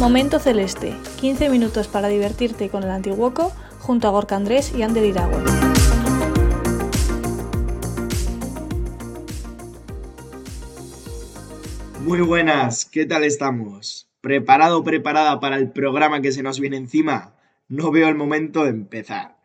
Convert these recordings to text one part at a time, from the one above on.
Momento Celeste, 15 minutos para divertirte con el Antiguoco junto a Gorka Andrés y Ander Iragüe. Muy buenas, ¿qué tal estamos? ¿Preparado o preparada para el programa que se nos viene encima? No veo el momento de empezar.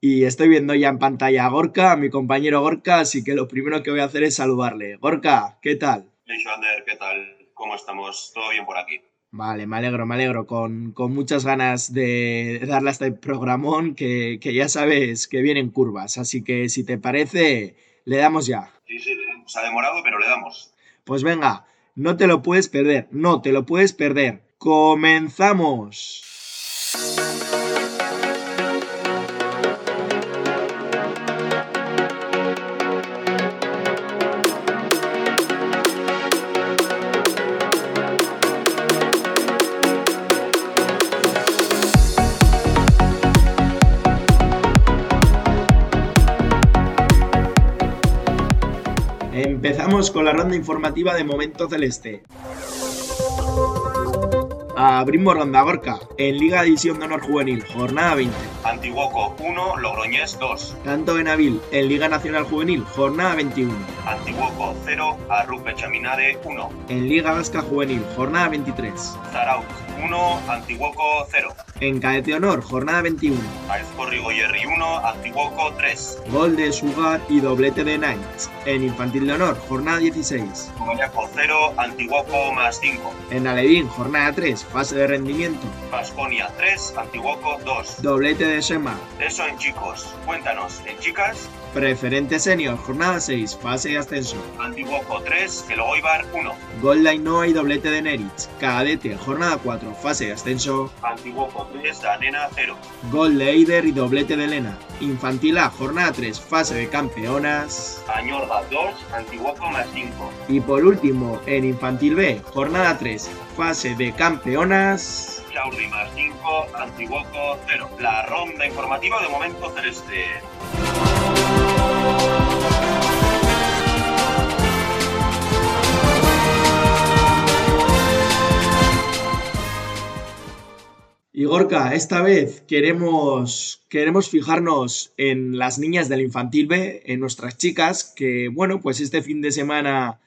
Y estoy viendo ya en pantalla a Gorka, a mi compañero Gorka, así que lo primero que voy a hacer es saludarle. Gorka, ¿qué tal? Ander, ¿qué tal? ¿Cómo estamos? ¿Todo bien por aquí? Vale, me alegro, me alegro, con, muchas ganas de darle a este programón que, que, ya sabes que vienen curvas, así que si te parece, le damos ya. Sí, sí, se ha demorado, pero le damos. Pues venga, no te lo puedes perder, no te lo puedes perder. ¡Comenzamos! Empezamos con la ronda informativa de Momento Celeste. Abrimos ronda Gorka, en Liga División de Honor Juvenil, jornada 20. Antiguoco 1, Logroñés 2. Tanto Benavil, en Liga Nacional Juvenil, jornada 21. Antiguoco 0, Arrupe Chaminade 1. En Liga Vasca Juvenil, jornada 23. Zaraut 1, Antiguoco 0. En Cadete Honor, jornada 21. Aezcorri Goyerri 1, Antiguoco 3. Gol de Sugar y doblete de Knights. En Infantil de Honor, jornada 16. Comayaco 0, Antiguoco más 5. En Alevín, jornada 3, fase de rendimiento. Vasconia 3, Antiguoco 2. Doblete de Eso en chicos. Cuéntanos, en chicas. Preferente Senior, jornada 6, fase de ascenso. Antiguoco 3, Elogoibar 1. Gol de Ainhoa y doblete de Neritz. Cadete, jornada 4, fase de ascenso. Antiguoco 3, Danena 0. Gol de Eider y doblete de Elena. Infantil A, jornada 3, fase de campeonas. Añorga 2, Antiguoco más 5. Y por último, en Infantil B, jornada 3, fase de campeonas. Más 5, Antiguoco 0. La ronda informativa de momento celeste. Y Gorka, esta vez queremos, queremos fijarnos en las niñas del infantil B, en nuestras chicas, que bueno, pues este fin de semana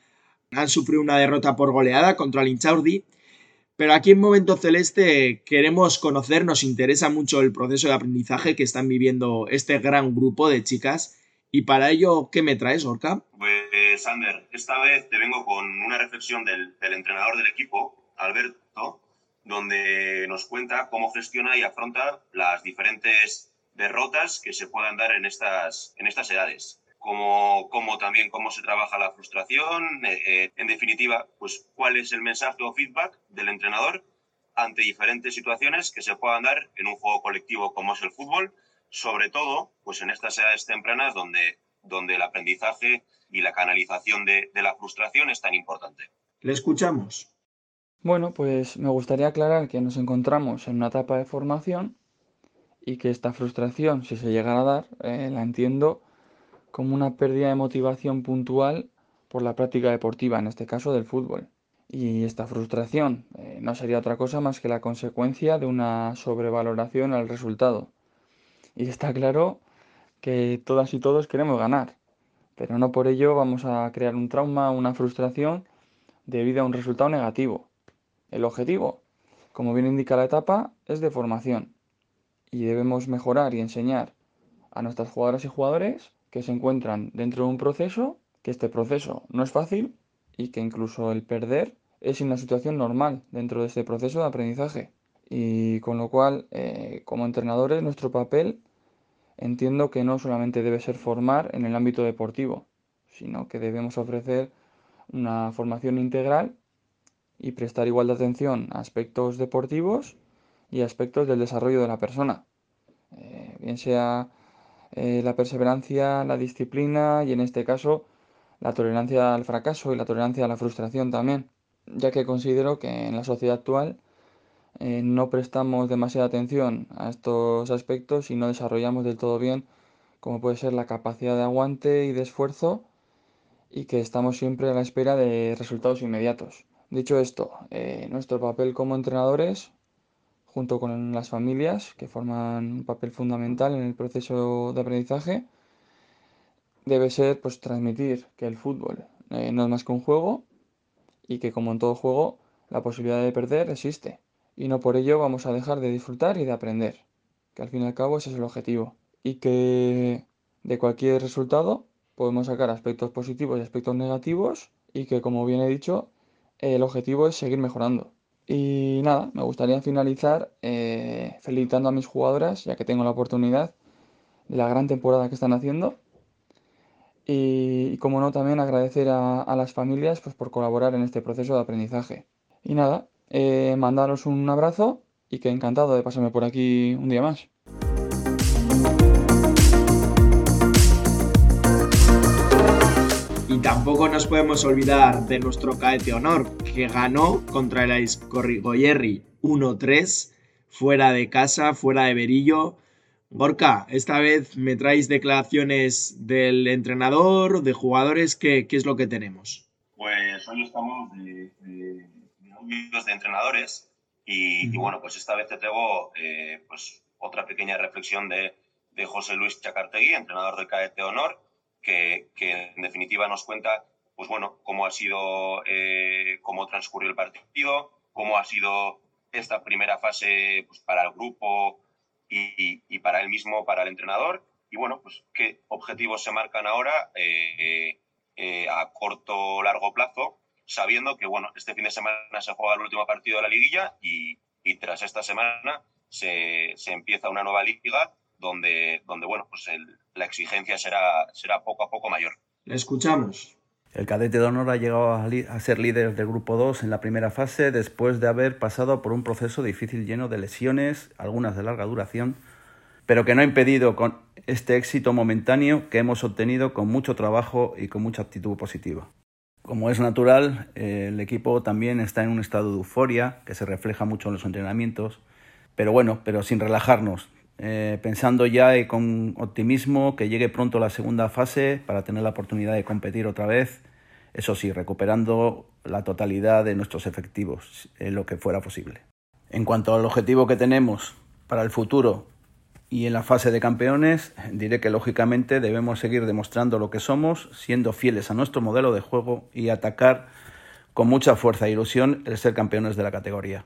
han sufrido una derrota por goleada contra el Inchaurdi. Pero aquí en Momento Celeste queremos conocer, nos interesa mucho el proceso de aprendizaje que están viviendo este gran grupo de chicas. Y para ello, ¿qué me traes, Gorka? Pues, Sander, esta vez te vengo con una reflexión del, entrenador del equipo, Alberto, donde nos cuenta cómo gestiona y afronta las diferentes derrotas que se puedan dar en estas edades. Como, como también cómo se trabaja la frustración, eh, eh, en definitiva, pues cuál es el mensaje o feedback del entrenador ante diferentes situaciones que se puedan dar en un juego colectivo como es el fútbol, sobre todo pues en estas edades tempranas donde, donde el aprendizaje y la canalización de, de la frustración es tan importante. Le escuchamos. Bueno, pues me gustaría aclarar que nos encontramos en una etapa de formación y que esta frustración, si se llegara a dar, eh, la entiendo como una pérdida de motivación puntual por la práctica deportiva, en este caso del fútbol. Y esta frustración eh, no sería otra cosa más que la consecuencia de una sobrevaloración al resultado. Y está claro que todas y todos queremos ganar, pero no por ello vamos a crear un trauma, una frustración debido a un resultado negativo. El objetivo, como bien indica la etapa, es de formación y debemos mejorar y enseñar a nuestras jugadoras y jugadores que se encuentran dentro de un proceso, que este proceso no es fácil y que incluso el perder es una situación normal dentro de este proceso de aprendizaje. Y con lo cual, eh, como entrenadores, nuestro papel entiendo que no solamente debe ser formar en el ámbito deportivo, sino que debemos ofrecer una formación integral y prestar igual de atención a aspectos deportivos y aspectos del desarrollo de la persona, eh, bien sea eh, la perseverancia, la disciplina y en este caso la tolerancia al fracaso y la tolerancia a la frustración también, ya que considero que en la sociedad actual eh, no prestamos demasiada atención a estos aspectos y no desarrollamos del todo bien como puede ser la capacidad de aguante y de esfuerzo y que estamos siempre a la espera de resultados inmediatos. Dicho esto, eh, nuestro papel como entrenadores, junto con las familias, que forman un papel fundamental en el proceso de aprendizaje, debe ser pues, transmitir que el fútbol eh, no es más que un juego y que como en todo juego la posibilidad de perder existe y no por ello vamos a dejar de disfrutar y de aprender, que al fin y al cabo ese es el objetivo y que de cualquier resultado podemos sacar aspectos positivos y aspectos negativos y que como bien he dicho el objetivo es seguir mejorando. Y nada, me gustaría finalizar eh, felicitando a mis jugadoras, ya que tengo la oportunidad de la gran temporada que están haciendo. Y, como no, también agradecer a, las familias pues, por colaborar en este proceso de aprendizaje. Y nada, eh, mandaros un abrazo y que encantado de pasarme por aquí un día más. Y tampoco nos podemos olvidar de nuestro caete honor, que ganó contra el Aizcorrigoyerri 1-3, fuera de casa, fuera de Berillo. Gorka, esta vez me traéis declaraciones del entrenador, de jugadores, ¿qué, qué es lo que tenemos? Pues hoy estamos de, de, de entrenadores y, bueno, pues esta vez te traigo eh, pues otra pequeña reflexión de, de José Luis Chacartegui, entrenador del Caete Honor, que, en definitiva nos cuenta pues bueno, cómo ha sido, eh, cómo transcurrió el partido, cómo ha sido esta primera fase pues, para el grupo y, para él mismo, para el entrenador, y bueno, pues qué objetivos se marcan ahora eh, eh, a corto o largo plazo, sabiendo que bueno, este fin de semana se juega el último partido de la liguilla y, tras esta semana se, se empieza una nueva liga donde, donde bueno, pues la exigencia será, será poco a poco mayor. Le escuchamos. El cadete de honor ha llegado a, ser líder del grupo 2 en la primera fase después de haber pasado por un proceso difícil lleno de lesiones, algunas de larga duración, pero que no ha impedido con este éxito momentáneo que hemos obtenido con mucho trabajo y con mucha actitud positiva. Como es natural, el equipo también está en un estado de euforia que se refleja mucho en los entrenamientos, pero bueno, pero sin relajarnos, eh, pensando ya y con optimismo que llegue pronto la segunda fase para tener la oportunidad de competir otra vez, eso sí, recuperando la totalidad de nuestros efectivos, en lo que fuera posible. En cuanto al objetivo que tenemos para el futuro y en la fase de campeones, diré que lógicamente debemos seguir demostrando lo que somos, siendo fieles a nuestro modelo de juego y atacar con mucha fuerza e ilusión el ser campeones de la categoría.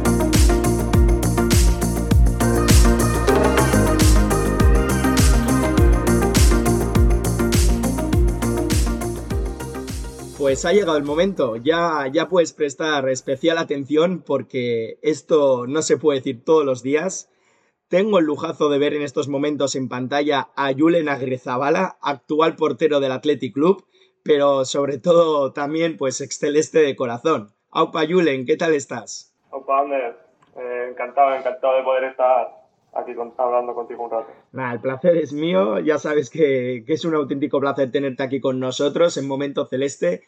Pues ha llegado el momento, ya, ya puedes prestar especial atención porque esto no se puede decir todos los días. Tengo el lujazo de ver en estos momentos en pantalla a Julen Agrezabala, actual portero del Athletic Club, pero sobre todo también pues exceleste de corazón. Aupa Julen, ¿qué tal estás? Aupa Ander, eh, encantado, encantado de poder estar aquí hablando contigo un rato. el placer es mío, ya sabes que, que, es un auténtico placer tenerte aquí con nosotros en Momento Celeste.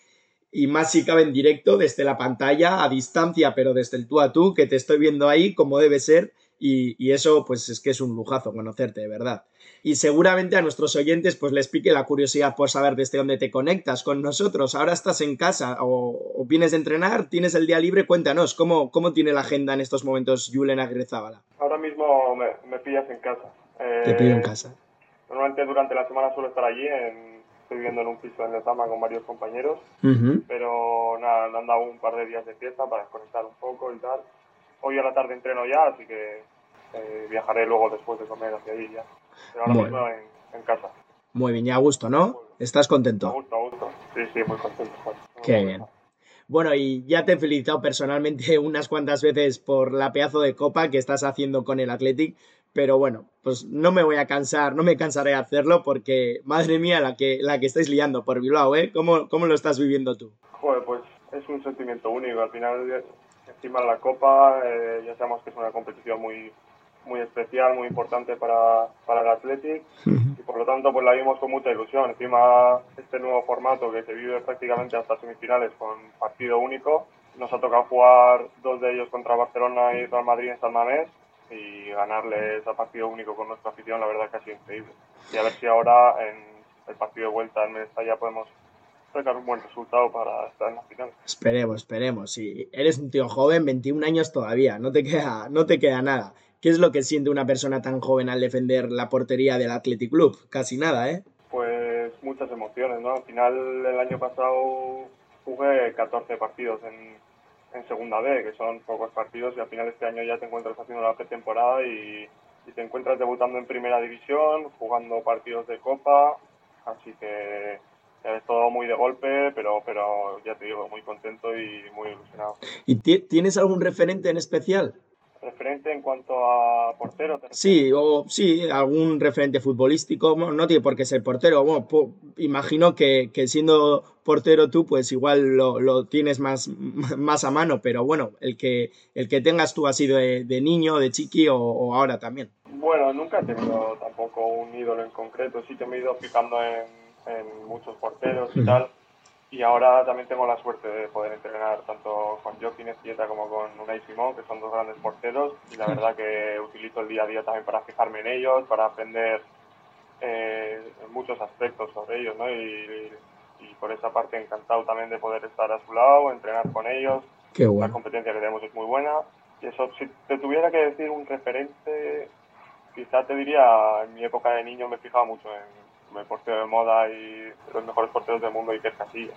Y más si cabe en directo desde la pantalla, a distancia, pero desde el tú a tú, que te estoy viendo ahí como debe ser y, eso pues es que es un lujazo conocerte, de verdad. Y seguramente a nuestros oyentes pues les pique la curiosidad por saber desde dónde te conectas con nosotros. Ahora estás en casa o, vienes de entrenar, tienes el día libre, cuéntanos, ¿cómo, cómo tiene la agenda en estos momentos Julen Agrezábala? Ahora mismo me, pillas en casa. te pillo en eh, casa. Normalmente durante la semana suelo estar allí en estoy viviendo en un piso en Lezama con varios compañeros, pero nada, me han dado un par de días de fiesta para desconectar un poco y tal. Hoy a la tarde entreno ya, así que eh, viajaré luego después de comer hacia allí ya. Pero ahora mismo en, casa. Muy bien, ya a gusto, ¿no? ¿Estás contento? A gusto, a gusto. Sí, sí, muy contento. Qué bien. Bueno, y ya te he felicitado personalmente unas cuantas veces por la pedazo de copa que estás haciendo con el Athletic, pero bueno, pues no me voy a cansar, no me cansaré de hacerlo porque, madre mía, la que, la que estáis liando por Bilbao, ¿eh? ¿Cómo, cómo lo estás viviendo tú? Joder, pues es un sentimiento único. Al final, encima la copa, eh, ya sabemos que es una competición muy, muy especial, muy importante para, para el Athletic y por lo tanto pues la vimos con mucha ilusión. Encima este nuevo formato que se vive prácticamente hasta semifinales con partido único, nos ha tocado jugar dos de ellos contra Barcelona y Real Madrid en San Mamés y ganarles a partido único con nuestra afición la verdad que ha sido increíble. Y a ver si ahora en el partido de vuelta en Mestalla podemos sacar un buen resultado para estar en la final. Esperemos, esperemos. Si eres un tío joven, 21 años todavía, no te queda, no te queda nada. ¿Qué es lo que siente una persona tan joven al defender la portería del Athletic Club? Casi nada, ¿eh? Pues muchas emociones, ¿no? Al final, el año pasado jugué 14 partidos en, en Segunda B, que son pocos partidos, y al final este año ya te encuentras haciendo la pretemporada y, y te encuentras debutando en Primera División, jugando partidos de Copa, así que es todo muy de golpe, pero, pero ya te digo, muy contento y muy ilusionado. ¿Y tienes algún referente en especial? referente en cuanto a portero. Sí, o sí, algún referente futbolístico, no tiene por qué ser portero. Bueno, imagino que, siendo portero tú, pues igual lo, tienes más, más a mano, pero bueno, el que, el que tengas tú ha sido de, niño, de chiqui o, ahora también. Bueno, nunca he tenido tampoco un ídolo en concreto, sí que me he ido fijando en, muchos porteros y tal y ahora también tengo la suerte de poder entrenar tanto con Joaquín Estieta como con Unai Simón, que son dos grandes porteros, y la verdad que utilizo el día a día también para fijarme en ellos, para aprender eh, muchos aspectos sobre ellos, ¿no? Y, por esa parte encantado también de poder estar a su lado, entrenar con ellos. Qué bueno. La competencia que tenemos es muy buena. Y eso, si te tuviera que decir un referente, quizá te diría, en mi época de niño me fijaba mucho en portero de moda y los mejores porteros del mundo, es Casillas.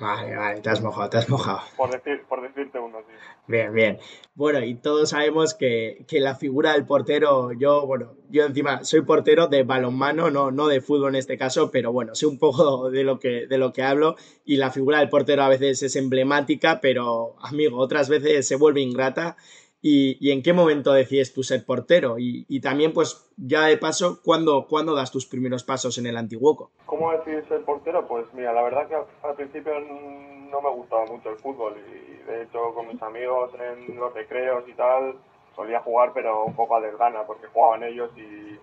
Vale, vale, te has mojado, te has mojado. Por, decir, por decirte uno, sí. Bien, bien. Bueno, y todos sabemos que, que, la figura del portero, yo, bueno, yo encima soy portero de balonmano, no, no de fútbol en este caso, pero bueno, sé un poco de lo, que, de lo que hablo y la figura del portero a veces es emblemática, pero amigo, otras veces se vuelve ingrata y, en qué momento decides tú ser portero y, también pues ya de paso, ¿cuándo, ¿cuándo, das tus primeros pasos en el Antiguoco? ¿Cómo decides ser portero? Pues mira, la verdad que al, principio no me gustaba mucho el fútbol y de hecho con mis amigos en los recreos y tal solía jugar pero un poco a desgana porque jugaban ellos y,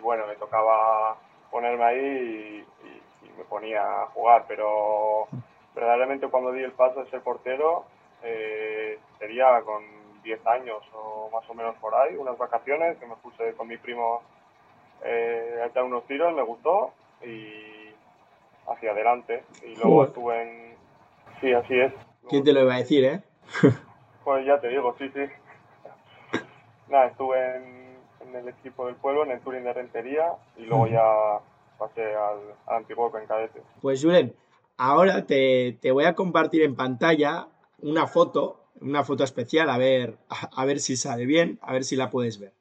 bueno, me tocaba ponerme ahí y, me ponía a jugar, pero verdaderamente cuando di el paso de ser portero eh, sería con 10 años o más o menos por ahí, unas vacaciones que me puse con mi primo eh, a echar unos tiros, me gustó y hacia adelante. Y luego estuve en... Sí, así es. ¿Quién te lo iba a decir, eh? pues ya te digo, sí, sí. Nada, estuve en, el equipo del pueblo, en el Turing de Rentería y luego ya pasé al, al Antiguo en cadete. Pues Julen, ahora te, te voy a compartir en pantalla una foto una foto especial, a ver, a, ver si sale bien, a ver si la puedes ver.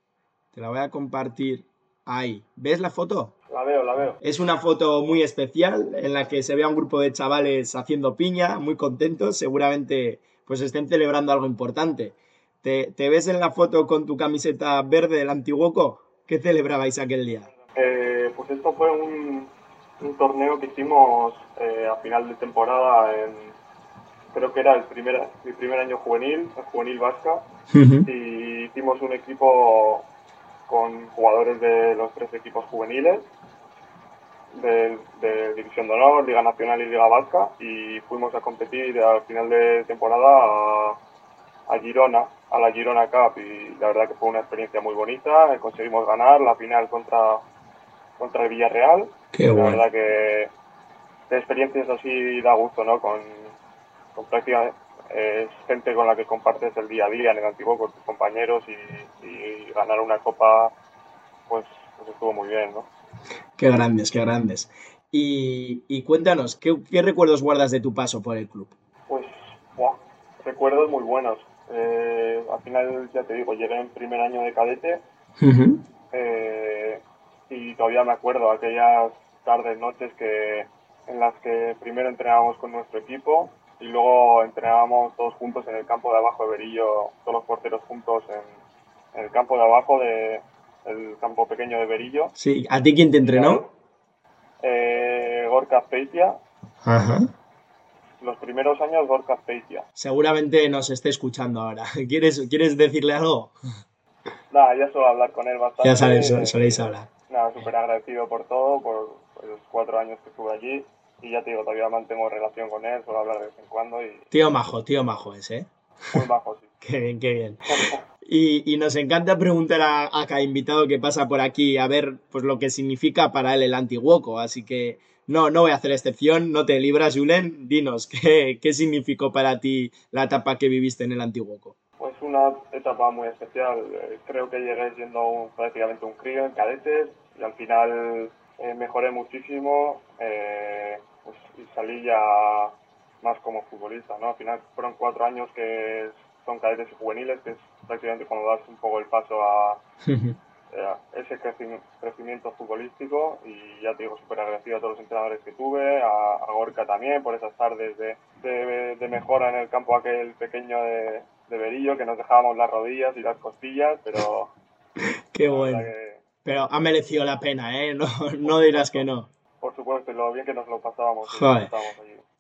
Te la voy a compartir ahí. ¿Ves la foto? La veo, la veo. Es una foto muy especial en la que se ve a un grupo de chavales haciendo piña, muy contentos, seguramente pues estén celebrando algo importante. ¿Te, ves en la foto con tu camiseta verde del Antiguoco? ¿Qué celebrabais aquel día? Eh, pues esto fue un, torneo que hicimos eh, a final de temporada en, creo que era el primer, mi primer año juvenil, el juvenil vasca, y hicimos un equipo con jugadores de los tres equipos juveniles, de, División de Honor, Liga Nacional y Liga Vasca, y fuimos a competir al final de temporada a, Girona, a la Girona Cup, y la verdad que fue una experiencia muy bonita, conseguimos ganar la final contra, contra el Villarreal, Qué la verdad que de experiencias así da gusto, ¿no? Con, con prácticamente es gente con la que compartes el día a día en el antiguo con tus compañeros y, ganar una copa pues, pues, estuvo muy bien, ¿no? Qué grandes, qué grandes. Y, cuéntanos, ¿qué, recuerdos guardas de tu paso por el club? Pues, recuerdos muy buenos. Eh, al final, ya te digo, llegué en primer año de cadete eh, y todavía me acuerdo aquellas tardes, noches que en las que primero entrenábamos con nuestro equipo y luego entrenábamos todos juntos en el campo de abajo de Berillo, todos los porteros juntos en, el campo de abajo de el campo pequeño de Berillo. Sí, ¿a ti quién te entrenó? Eh, Gorka Peitia. Ajá. Los primeros años Gorka Peitia. Seguramente nos esté escuchando ahora. ¿Quieres, ¿quieres decirle algo? Nada, ya suelo hablar con él bastante. Ya sabéis, soléis hablar. Nada, súper agradecido por todo, por los cuatro años que estuve allí. Y ya te digo, todavía mantengo relación con él, suelo hablar de vez en cuando. Y... Tío majo, tío majo ese, ¿eh? Muy majo, sí. qué bien, qué bien. Y, y, nos encanta preguntar a, a, cada invitado que pasa por aquí a ver pues lo que significa para él el antiguoco. Así que no, no voy a hacer excepción, no te libras, Julen. Dinos, ¿qué, qué significó para ti la etapa que viviste en el antiguoco? Pues una etapa muy especial. Eh, creo que llegué siendo prácticamente un crío en cadetes y al final eh, mejoré muchísimo eh, pues, y salí ya más como futbolista, ¿no? Al final fueron cuatro años que son cadetes y juveniles, que es prácticamente cuando das un poco el paso a ese crecimiento futbolístico y ya te digo, súper agradecido a todos los entrenadores que tuve, a, Gorka también por esas tardes de, de, mejora en el campo aquel pequeño de, de Berillo, que nos dejábamos las rodillas y las costillas, pero... Qué bueno. Pero ha merecido la pena, ¿eh? No, no dirás que no. Supuesto, lo bien que nos lo pasábamos.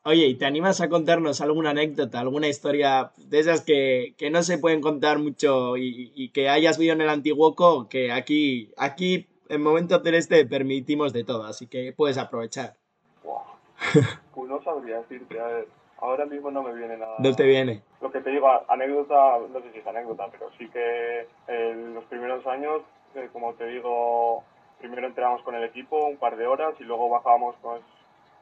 Oye, ¿y te animas a contarnos alguna anécdota, alguna historia de esas que, que no se pueden contar mucho y, y, que hayas visto en el Antiguoco? Que aquí, aquí en Momento Celeste permitimos de todo, así que puedes aprovechar. Wow. Pues no sabría decirte, a ver, ahora mismo no me viene nada. No te viene. Lo que te digo, anécdota, no sé si es anécdota, pero sí que en los primeros años como te digo, primero entrenamos con el equipo un par de horas y luego bajábamos con,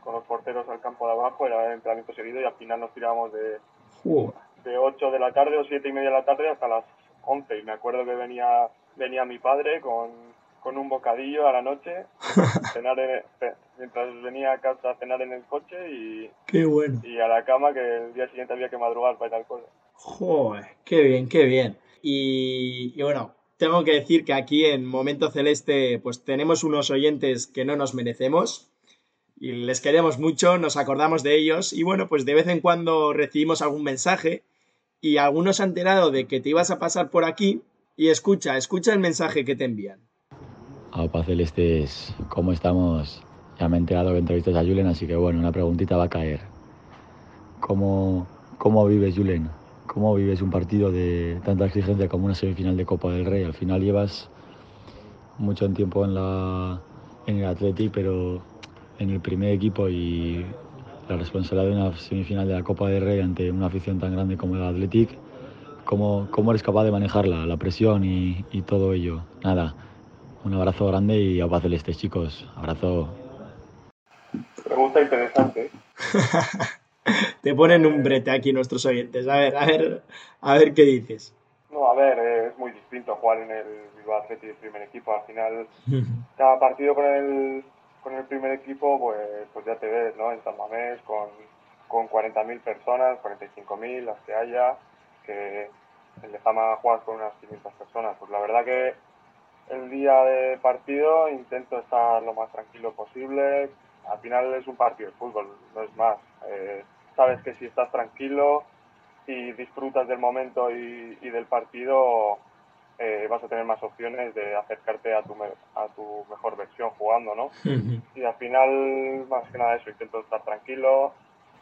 con los porteros al campo de abajo, era el entrenamiento seguido y al final nos tirábamos de, de 8 de la tarde o 7 y media de la tarde hasta las 11 y me acuerdo que venía, venía mi padre con, con un bocadillo a la noche, cenar mientras venía a casa a cenar en el coche y, qué bueno. y a la cama que el día siguiente había que madrugar para ir al cole. Joder, qué bien, qué bien. Y, y bueno, tengo que decir que aquí en Momento Celeste pues tenemos unos oyentes que no nos merecemos y les queremos mucho, nos acordamos de ellos y bueno, pues de vez en cuando recibimos algún mensaje y algunos han enterado de que te ibas a pasar por aquí y escucha, escucha el mensaje que te envían. Aupa Celestes, ¿cómo estamos? Ya me he enterado que entrevistas a Julen, así que bueno, una preguntita va a caer. ¿Cómo, cómo vives, Julen? ¿Cómo vives un partido de tanta exigencia como una semifinal de Copa del Rey? Al final llevas mucho tiempo en, la, en el Atleti, pero en el primer equipo y la responsabilidad de una semifinal de la Copa del Rey ante una afición tan grande como el Athletic, ¿cómo, cómo eres capaz de manejarla, la presión y, y todo ello? Nada, un abrazo grande y a paz celeste, chicos. Abrazo. Pregunta interesante. te ponen un brete aquí nuestros oyentes. A ver, a ver, a ver qué dices. No, a ver, es muy distinto jugar en el Bilbao Athletic primer equipo. Al final, cada partido con el, con el primer equipo, pues, pues ya te ves, ¿no? En San Mamés con, con 40.000 personas, 45.000, las que haya, que en Lezama juegas con unas 500 personas. Pues la verdad que el día de partido intento estar lo más tranquilo posible. Al final es un partido de fútbol, no es más. Eh, sabes que si estás tranquilo y disfrutas del momento y, del partido, eh, vas a tener más opciones de acercarte a tu, a tu mejor versión jugando, ¿no? Y al final, más que nada eso, intento estar tranquilo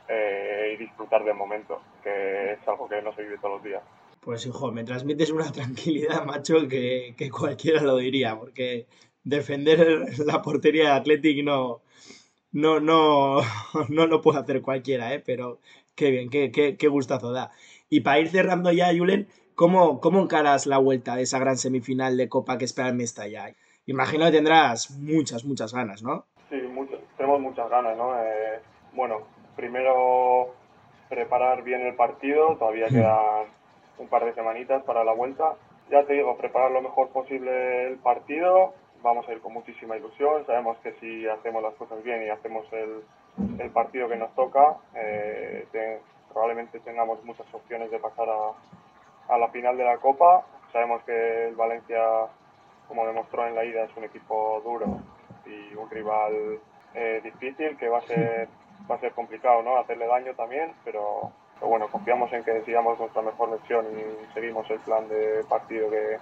eh, y disfrutar del momento, que es algo que no se vive todos los días. Pues hijo, me transmites una tranquilidad, macho, que, que cualquiera lo diría, porque defender la portería de Athletic no, no, no, no lo puede hacer cualquiera, ¿eh? pero qué bien, qué, qué, qué gustazo da. Y para ir cerrando ya, Julen, ¿cómo, ¿cómo encaras la vuelta de esa gran semifinal de Copa que espera el Mestalla? Imagino que tendrás muchas, muchas ganas, ¿no? Sí, tenemos muchas ganas, ¿no? Eh, bueno, primero preparar bien el partido, todavía hmm. quedan un par de semanitas para la vuelta. Ya te digo, preparar lo mejor posible el partido, vamos a ir con muchísima ilusión. Sabemos que si hacemos las cosas bien y hacemos el, el partido que nos toca, eh, probablemente tengamos muchas opciones de pasar a, la final de la Copa. Sabemos que el Valencia, como demostró en la ida, es un equipo duro y un rival eh, difícil que va a ser va a ser complicado no hacerle daño también pero, bueno confiamos en que sigamos nuestra mejor versión y seguimos el plan de partido que,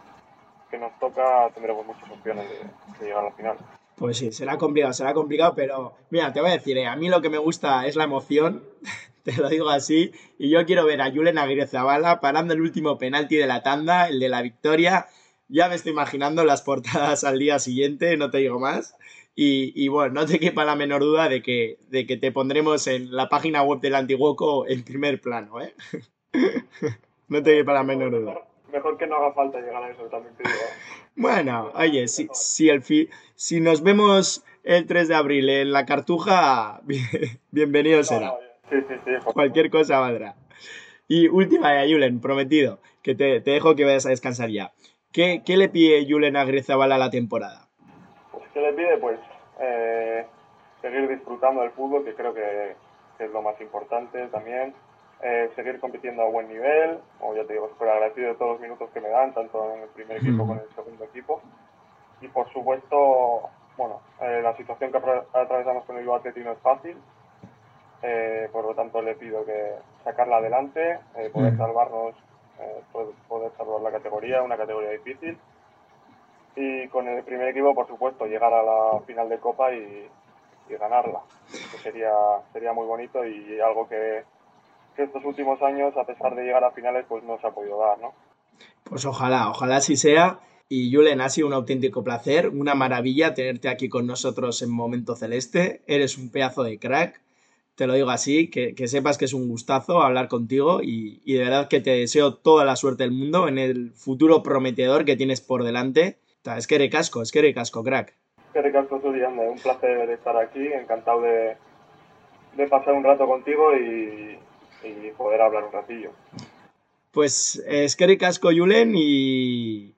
que nos toca tendremos muchas opciones de, llegar a la final pues sí, será complicado, será complicado, pero mira, te voy a decir, eh, a mí lo que me gusta es la emoción, te lo digo así, y yo quiero ver a Julen Aguirrezabala parando el último penalti de la tanda, el de la victoria. Ya me estoy imaginando las portadas al día siguiente, no te digo más. Y, bueno, no te quepa la menor duda de que, de que te pondremos en la página web del Antiguoco en primer plano, ¿eh? no te quepa la menor duda. Mejor que no haga falta llegar a eso, también digo. Bueno, oye, si, si, el si nos vemos el 3 de abril en la Cartuja, bienvenido será. Sí, sí, sí. Cualquier cosa valdrá. Y última de Julen, prometido, que te, te, dejo que vayas a descansar ya. ¿Qué, qué le pide Julen a Grezabal a la temporada? ¿Qué le pide? Pues eh, seguir disfrutando del fútbol, que creo que, es lo más importante también. Eh, seguir compitiendo a buen nivel, o ya te digo, súper agradecido de todos los minutos que me dan, tanto en el primer equipo como en el segundo equipo. Y por supuesto, bueno, eh, la situación que atravesamos con el Bilbao no es fácil, por lo tanto le pido que sacarla adelante, poder salvarnos, poder salvar la categoría, una categoría difícil y con el primer equipo, por supuesto, llegar a la final de Copa y, ganarla. Que sería, sería muy bonito y algo que, estos últimos años, a pesar de llegar a finales, pues no se ha podido dar, ¿no? Pues ojalá, ojalá así sea. Y Julen, ha sido un auténtico placer, una maravilla tenerte aquí con nosotros en Momento Celeste. Eres un pedazo de crack, te lo digo así, que, sepas que es un gustazo hablar contigo y, y, de verdad que te deseo toda la suerte del mundo en el futuro prometedor que tienes por delante es que eres casco, es que eres casco, crack. Es que casco, un placer estar aquí, encantado de, pasar un rato contigo y, poder hablar un ratillo. Pues es que casco, Julen, y,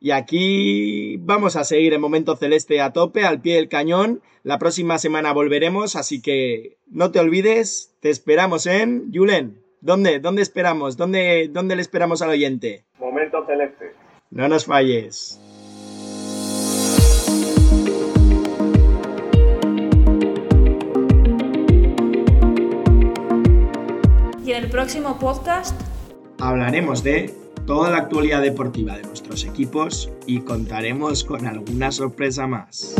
y aquí vamos a seguir en Momento Celeste a tope, al pie del cañón. La próxima semana volveremos, así que no te olvides, te esperamos en Julen. ¿Dónde? ¿Dónde esperamos? ¿Dónde, ¿Dónde le esperamos al oyente? Momento Celeste. No nos falles. En el próximo podcast hablaremos de toda la actualidad deportiva de nuestros equipos y contaremos con alguna sorpresa más.